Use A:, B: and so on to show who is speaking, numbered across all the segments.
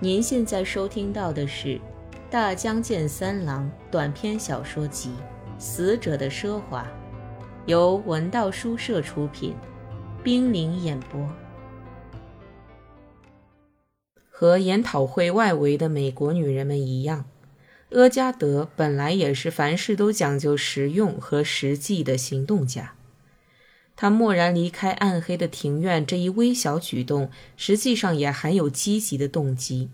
A: 您现在收听到的是《大江健三郎》短篇小说集《死者的奢华》，由文道书社出品，冰凌演播。和研讨会外围的美国女人们一样，阿加德本来也是凡事都讲究实用和实际的行动家。他蓦然离开暗黑的庭院这一微小举动，实际上也含有积极的动机。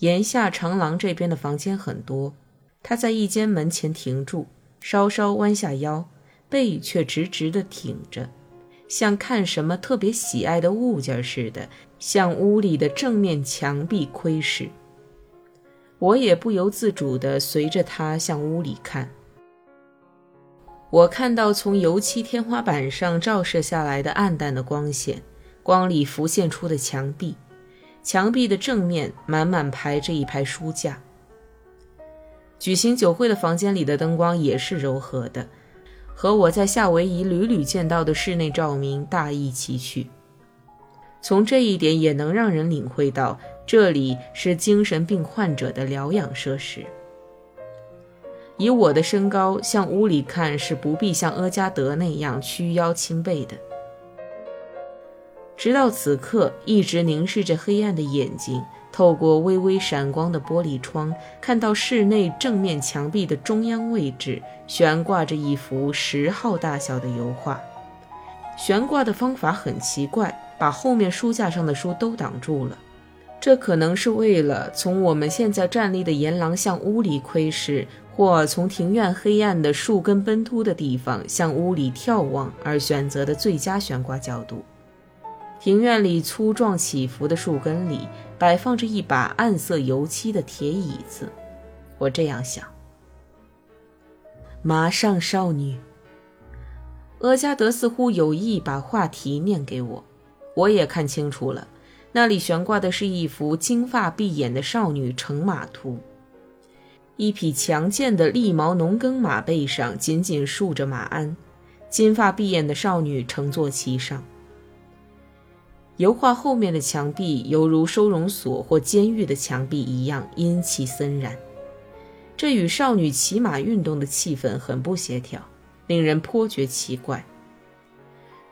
A: 檐下长廊这边的房间很多，他在一间门前停住，稍稍弯下腰，背却直直地挺着，像看什么特别喜爱的物件似的，向屋里的正面墙壁窥视。我也不由自主地随着他向屋里看。我看到从油漆天花板上照射下来的暗淡的光线，光里浮现出的墙壁，墙壁的正面满满排着一排书架。举行酒会的房间里的灯光也是柔和的，和我在夏威夷屡屡见到的室内照明大异其趣。从这一点也能让人领会到，这里是精神病患者的疗养设施。以我的身高，向屋里看是不必像阿加德那样屈腰倾背的。直到此刻，一直凝视着黑暗的眼睛，透过微微闪光的玻璃窗，看到室内正面墙壁的中央位置悬挂着一幅十号大小的油画。悬挂的方法很奇怪，把后面书架上的书都挡住了。这可能是为了从我们现在站立的岩廊向屋里窥视。或从庭院黑暗的树根奔突的地方向屋里眺望而选择的最佳悬挂角度。庭院里粗壮起伏的树根里摆放着一把暗色油漆的铁椅子，我这样想。马上，少女。阿加德似乎有意把话题念给我，我也看清楚了，那里悬挂的是一幅金发碧眼的少女乘马图。一匹强健的利毛农耕马背上紧紧竖着马鞍，金发碧眼的少女乘坐其上。油画后面的墙壁犹如收容所或监狱的墙壁一样阴气森然，这与少女骑马运动的气氛很不协调，令人颇觉奇怪。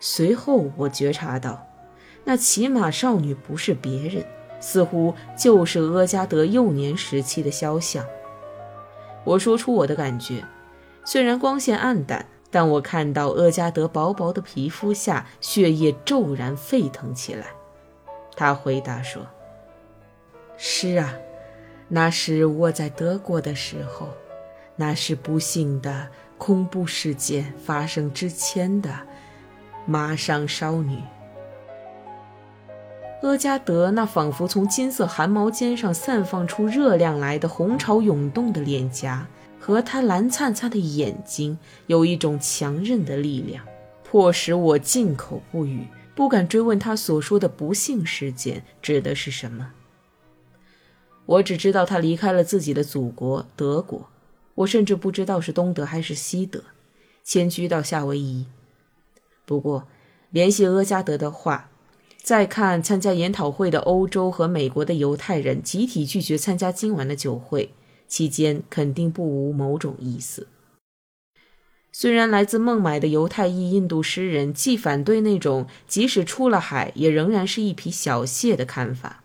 A: 随后我觉察到，那骑马少女不是别人，似乎就是阿加德幼年时期的肖像。我说出我的感觉，虽然光线暗淡，但我看到阿加德薄薄的皮肤下血液骤然沸腾起来。他回答说：“是啊，那是我在德国的时候，那是不幸的恐怖事件发生之前的马上少女。”阿加德那仿佛从金色汗毛尖上散放出热量来的红潮涌动的脸颊，和他蓝灿灿的眼睛，有一种强韧的力量，迫使我静口不语，不敢追问他所说的不幸事件指的是什么。我只知道他离开了自己的祖国德国，我甚至不知道是东德还是西德，迁居到夏威夷。不过，联系阿加德的话。再看参加研讨会的欧洲和美国的犹太人集体拒绝参加今晚的酒会，期间肯定不无某种意思。虽然来自孟买的犹太裔印度诗人既反对那种即使出了海也仍然是一匹小蟹的看法，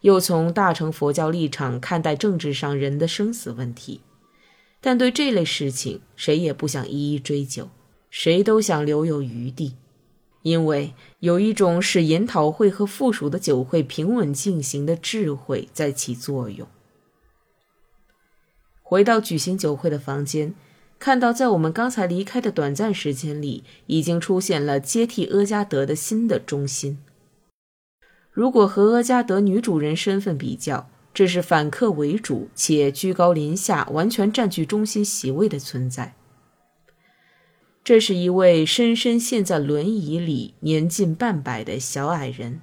A: 又从大乘佛教立场看待政治上人的生死问题，但对这类事情谁也不想一一追究，谁都想留有余地。因为有一种使研讨会和附属的酒会平稳进行的智慧在起作用。回到举行酒会的房间，看到在我们刚才离开的短暂时间里，已经出现了接替阿加德的新的中心。如果和阿加德女主人身份比较，这是反客为主且居高临下、完全占据中心席位的存在。这是一位深深陷在轮椅里、年近半百的小矮人。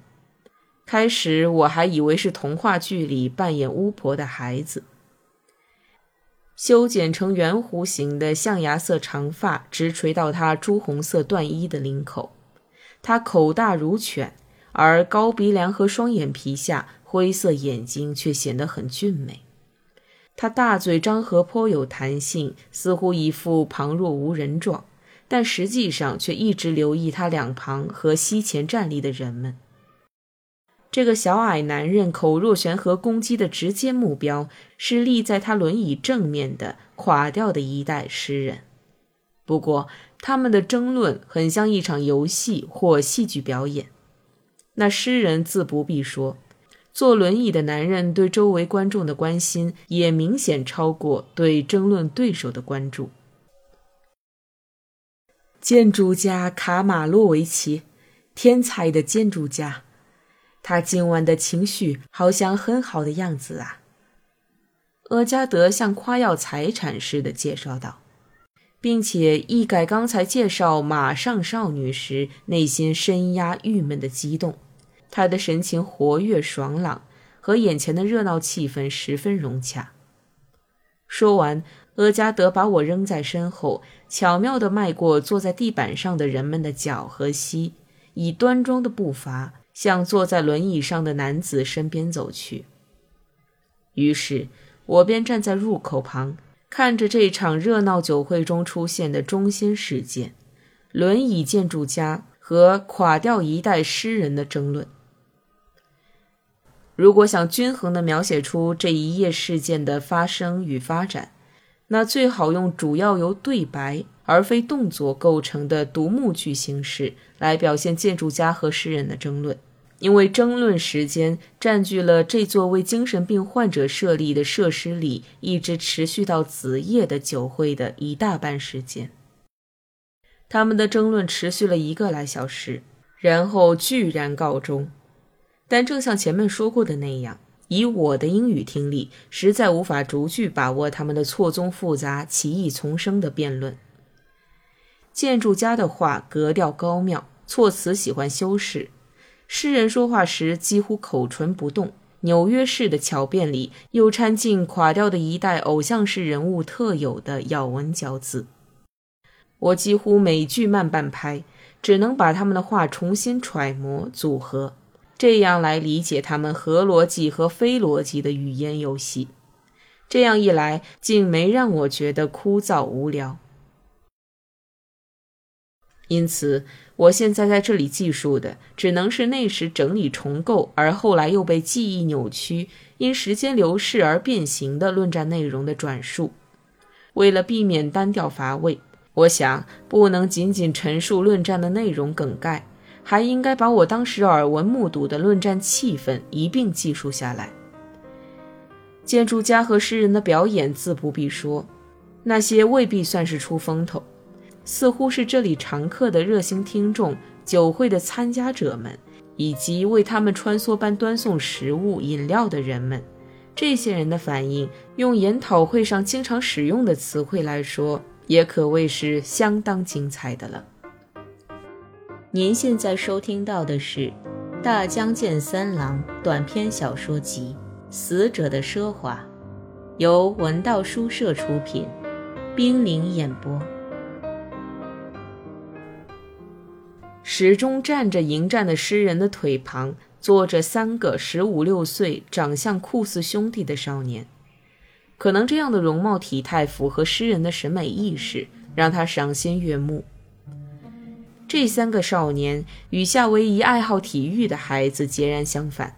A: 开始我还以为是童话剧里扮演巫婆的孩子。修剪成圆弧形的象牙色长发直垂到他朱红色缎衣的领口。他口大如犬，而高鼻梁和双眼皮下灰色眼睛却显得很俊美。他大嘴张合，颇有弹性，似乎一副旁若无人状，但实际上却一直留意他两旁和膝前站立的人们。这个小矮男人口若悬河攻击的直接目标是立在他轮椅正面的垮掉的一代诗人。不过，他们的争论很像一场游戏或戏剧表演。那诗人自不必说，坐轮椅的男人对周围观众的关心也明显超过对争论对手的关注。建筑家卡马洛维奇，天才的建筑家。他今晚的情绪好像很好的样子啊。厄加德像夸耀财产似的介绍道，并且一改刚才介绍马上少女时内心深压郁闷的激动，他的神情活跃爽朗，和眼前的热闹气氛十分融洽。说完，厄加德把我扔在身后，巧妙地迈过坐在地板上的人们的脚和膝，以端庄的步伐。向坐在轮椅上的男子身边走去。于是，我便站在入口旁，看着这场热闹酒会中出现的中心事件——轮椅建筑家和垮掉一代诗人的争论。如果想均衡地描写出这一页事件的发生与发展，那最好用主要由对白而非动作构成的独幕剧形式来表现建筑家和诗人的争论。因为争论时间占据了这座为精神病患者设立的设施里一直持续到子夜的酒会的一大半时间。他们的争论持续了一个来小时，然后居然告终。但正像前面说过的那样，以我的英语听力，实在无法逐句把握他们的错综复杂、奇异丛生的辩论。建筑家的话格调高妙，措辞喜欢修饰。诗人说话时几乎口唇不动，纽约式的巧辩里又掺进垮掉的一代偶像式人物特有的咬文嚼字。我几乎每句慢半拍，只能把他们的话重新揣摩组合，这样来理解他们合逻辑和非逻辑的语言游戏。这样一来，竟没让我觉得枯燥无聊。因此。我现在在这里记述的，只能是那时整理重构，而后来又被记忆扭曲，因时间流逝而变形的论战内容的转述。为了避免单调乏味，我想不能仅仅陈述论战的内容梗概，还应该把我当时耳闻目睹的论战气氛一并记述下来。建筑家和诗人的表演自不必说，那些未必算是出风头。似乎是这里常客的热心听众、酒会的参加者们，以及为他们穿梭般端送食物、饮料的人们，这些人的反应，用研讨会上经常使用的词汇来说，也可谓是相当精彩的了。您现在收听到的是《大江健三郎短篇小说集·死者的奢华》，由文道书社出品，冰凌演播。时钟站着迎战的诗人的腿旁，坐着三个十五六岁、长相酷似兄弟的少年。可能这样的容貌体态符合诗人的审美意识，让他赏心悦目。这三个少年与夏威夷爱好体育的孩子截然相反，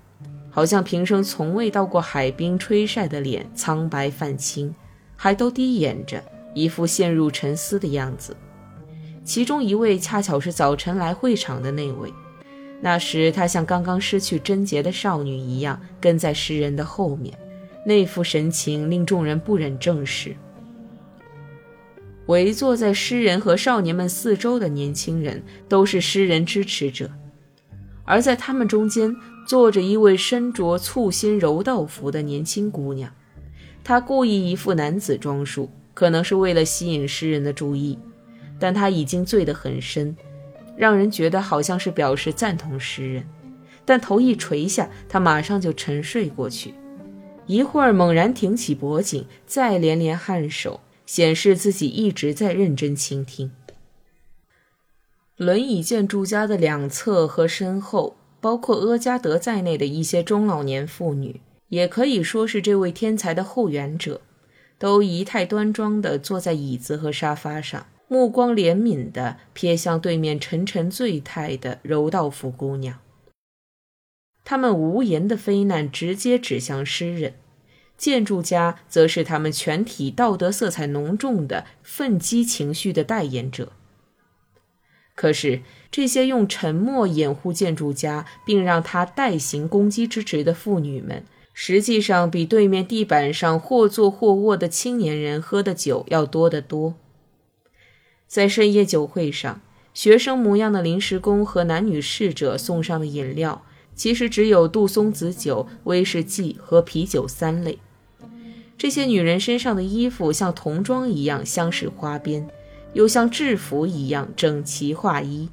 A: 好像平生从未到过海滨吹晒的脸苍白泛青，还都低掩着，一副陷入沉思的样子。其中一位恰巧是早晨来会场的那位，那时他像刚刚失去贞洁的少女一样跟在诗人的后面，那副神情令众人不忍正视。围坐在诗人和少年们四周的年轻人都是诗人支持者，而在他们中间坐着一位身着簇新柔道服的年轻姑娘，她故意一副男子装束，可能是为了吸引诗人的注意。但他已经醉得很深，让人觉得好像是表示赞同诗人。但头一垂下，他马上就沉睡过去。一会儿猛然挺起脖颈，再连连颔首，显示自己一直在认真倾听。轮椅建筑家的两侧和身后，包括阿加德在内的一些中老年妇女，也可以说是这位天才的后援者，都仪态端庄地坐在椅子和沙发上，目光怜悯地瞥向对面沉沉醉态的柔道夫姑娘。他们无言的非难直接指向诗人，建筑家则是他们全体道德色彩浓重的愤激情绪的代言者。可是，这些用沉默掩护建筑家，并让他代行攻击之职的妇女们，实际上比对面地板上或坐或卧的青年人喝的酒要多得多。在深夜酒会上，学生模样的临时工和男女侍者送上的饮料，其实只有杜松子酒、威士忌和啤酒三类。这些女人身上的衣服像童装一样镶饰花边。又像制服一样整齐划一，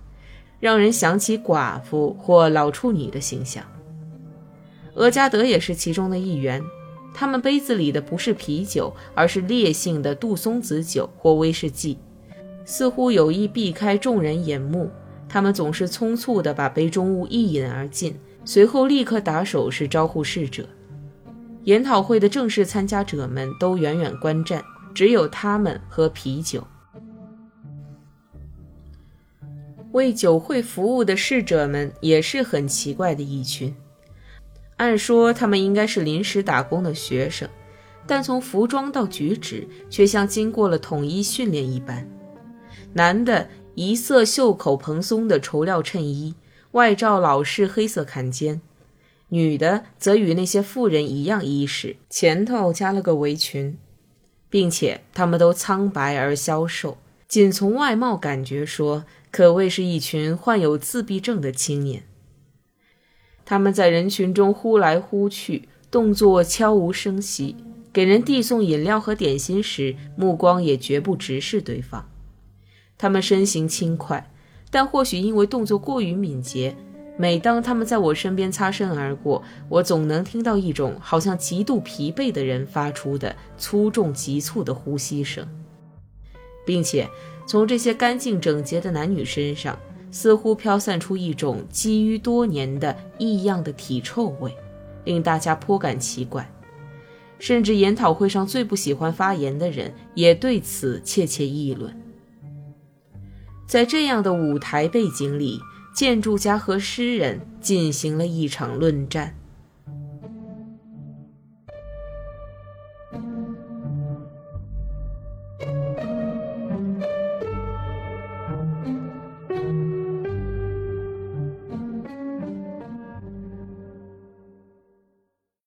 A: 让人想起寡妇或老处女的形象。俄加德也是其中的一员。他们杯子里的不是啤酒，而是烈性的杜松子酒或威士忌，似乎有意避开众人眼目。他们总是匆促地把杯中物一饮而尽，随后立刻打手势招呼侍者。研讨会的正式参加者们都远远观战，只有他们喝啤酒。为酒会服务的侍者们也是很奇怪的一群。按说他们应该是临时打工的学生，但从服装到举止却像经过了统一训练一般。男的一色袖口蓬松的绸料衬衣，外罩老式黑色坎肩；女的则与那些妇人一样衣饰，前头加了个围裙，并且他们都苍白而消瘦。仅从外貌感觉说。可谓是一群患有自闭症的青年。他们在人群中呼来呼去，动作悄无声息。给人递送饮料和点心时，目光也绝不直视对方。他们身形轻快，但或许因为动作过于敏捷，每当他们在我身边擦身而过，我总能听到一种好像极度疲惫的人发出的粗重急促的呼吸声，并且。从这些干净整洁的男女身上，似乎飘散出一种积于多年的异样的体臭味，令大家颇感奇怪。甚至研讨会上最不喜欢发言的人，也对此窃窃议论。在这样的舞台背景里，建筑家和诗人进行了一场论战。